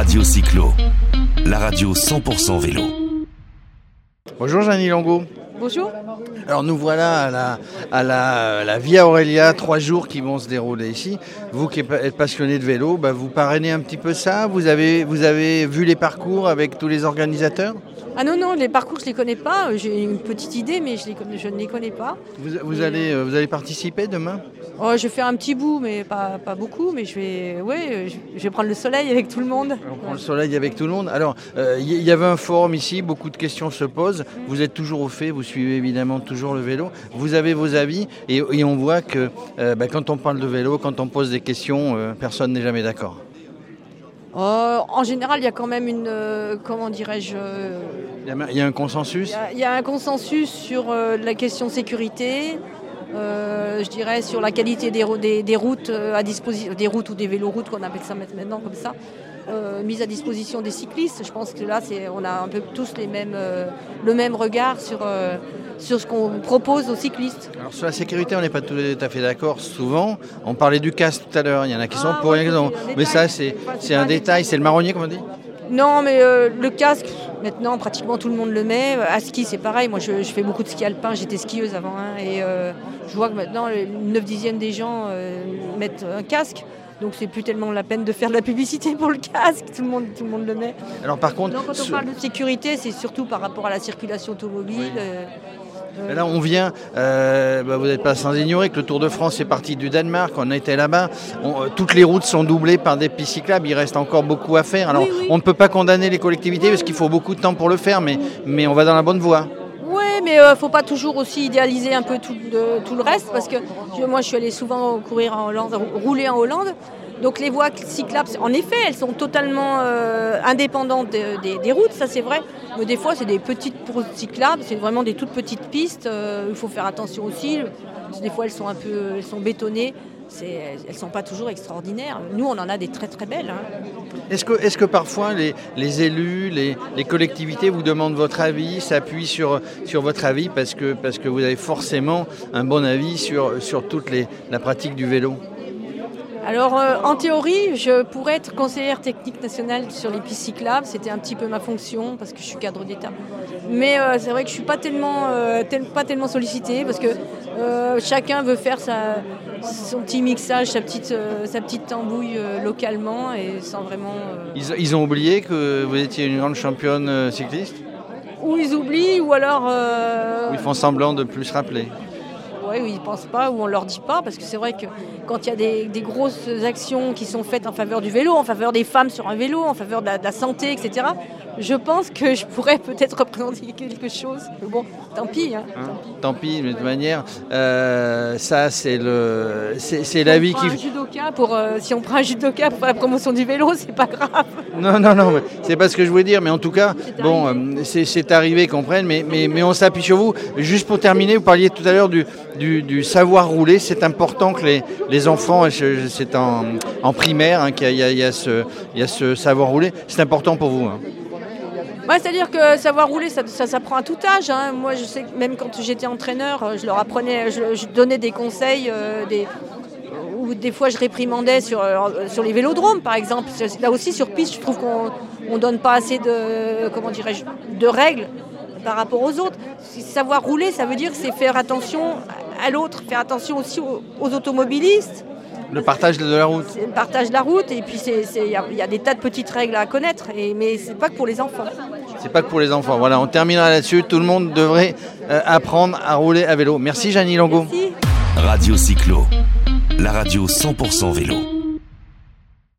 Radio Cyclo, la radio 100% vélo. Bonjour Jeannie Longo. Bonjour. Alors nous voilà à la, à la, la Via Aurelia, trois jours qui vont se dérouler ici. Vous qui êtes passionné de vélo, bah, vous parrainez un petit peu ça vous avez, vous avez vu les parcours avec tous les organisateurs? Ah non, non, les parcours, je ne les connais pas. J'ai une petite idée, mais je, les connais- je ne les connais pas. vous, vous allez, euh, vous allez participer demain? Oh, je vais faire un petit bout, mais pas, pas beaucoup. Mais je vais, ouais, je, je vais prendre le soleil avec tout le monde. On prend le soleil avec tout le monde. Alors, euh, il y, y avait un forum ici, beaucoup de questions se posent. Vous êtes toujours au fait, vous suivez évidemment toujours le vélo. Vous avez vos avis et, et on voit que euh, bah, quand on parle de vélo, quand on pose des questions, euh, personne n'est jamais d'accord. Oh, en général, il y a quand même une, euh, comment dirais-je, euh, Il y a- il y a un consensus il y a- il y, a un consensus sur euh, la question sécurité. Euh, je dirais sur la qualité des, des- des routes euh, à disposition, des routes ou des véloroutes qu'on appelle ça maintenant comme ça, euh, mises à disposition des cyclistes. Je pense que là, on a un peu tous les mêmes, euh, le même regard sur, euh, sur ce qu'on propose aux cyclistes. Alors sur la sécurité, on n'est pas tout à fait d'accord souvent. On parlait du casque tout à l'heure, il y en a qui sont Ah, pour c'est un Mais détail. ça, c'est un détail. c'est le marronnier, comme on dit Non, mais euh, le casque, maintenant, pratiquement tout le monde le met. À ski, c'est pareil. Moi, je, je fais beaucoup de ski alpin. J'étais skieuse avant. hein, et euh, je vois que maintenant, les 9 dixièmes des gens euh, mettent un casque. Donc, c'est plus tellement la peine de faire de la publicité pour le casque. Tout le monde, tout le, monde le met. Alors par contre, quand on parle de sécurité, c'est surtout par rapport à la circulation automobile. euh, euh, Là, on vient, euh, bah, vous n'êtes pas sans ignorer que le Tour de France est parti du Danemark, on était là-bas, euh, toutes les routes sont doublées par des pistes cyclables, il reste encore beaucoup à faire. Alors, Oui, oui. on ne peut pas condamner les collectivités parce qu'il faut beaucoup de temps pour le faire, mais, mais on va dans la bonne voie. Oui, mais il ne faut pas toujours aussi idéaliser un peu tout, de- tout le reste, parce que je- moi, je suis allée souvent courir en Hollande, rou- rouler en Hollande. Donc les voies cyclables, en effet, elles sont totalement euh, indépendantes de- des- routes, ça c'est vrai. Mais des fois, c'est des petites routes cyclables, c'est vraiment des toutes petites pistes. euh, il faut faire attention aussi. Des fois, elles sont un peu, elles sont bétonnées. Elles ne sont pas toujours extraordinaires. Nous, on en a des très très belles. hein. Est-ce que, parfois les, élus, les, collectivités vous demandent votre avis, s'appuient sur, votre avis parce que, vous avez forcément un bon avis sur, toute la pratique du vélo? Alors, euh, en théorie, je pourrais être conseillère technique nationale sur les pistes cyclables. C'était un petit peu ma fonction parce que je suis cadre d'État. Mais euh, c'est vrai que je suis pas tellement, euh, tel- pas tellement sollicitée parce que euh, chacun veut faire sa, son petit mixage, sa petite, sa petite tambouille localement et sans vraiment. ils, ils ont oublié que vous étiez une grande championne cycliste? Ou ils oublient, ou alors. Ou ils font semblant de plus se rappeler? Ouais, ou ils ne pensent pas, ou on ne leur dit pas, parce que c'est vrai que quand il y a des, grosses actions qui sont faites en faveur du vélo, en faveur des femmes sur un vélo, en faveur de la santé, etc., je pense que je pourrais peut-être représenter quelque chose. Mais bon, tant pis. hein. Hein, Tant pis, de toute manière, euh, ça c'est le, c'est c'est la vie Si on prend qui. un judoka pour, euh, si on prend un judoka pour faire la promotion du vélo, c'est pas grave. Non, non, non, mais c'est pas ce que je voulais dire, mais en tout cas, C'est bon, euh, c'est arrivé qu'on prenne, mais, mais, mais on s'appuie sur vous. Juste pour terminer, vous parliez tout à l'heure du, du, du savoir rouler. C'est important que les, les enfants, c'est en, en primaire hein, qu'il y a ce savoir rouler. C'est important pour vous. hein. C'est-à-dire que savoir rouler, ça, ça s'apprend à tout âge. hein. Moi, je sais que même quand j'étais entraîneur, euh, je leur apprenais, je, je donnais des conseils, euh, des, ou des fois je réprimandais sur, euh, les vélodromes, par exemple. Là aussi, sur piste, je trouve qu'on ne donne pas assez de, comment dirais-je, de règles par rapport aux autres. Savoir rouler, ça veut dire c'est faire attention à l'autre, faire attention aussi aux automobilistes. Le partage de la route. C'est le partage de la route et puis c'est- c'est- il y, a- il y a des tas de petites règles à connaître, et, mais c'est pas que pour les enfants. C'est pas que pour les enfants. Voilà, on terminera là-dessus. Tout le monde devrait euh, apprendre à rouler à vélo. Merci, Jeannie Longo. Merci. Radio Cyclo, la radio 100% vélo.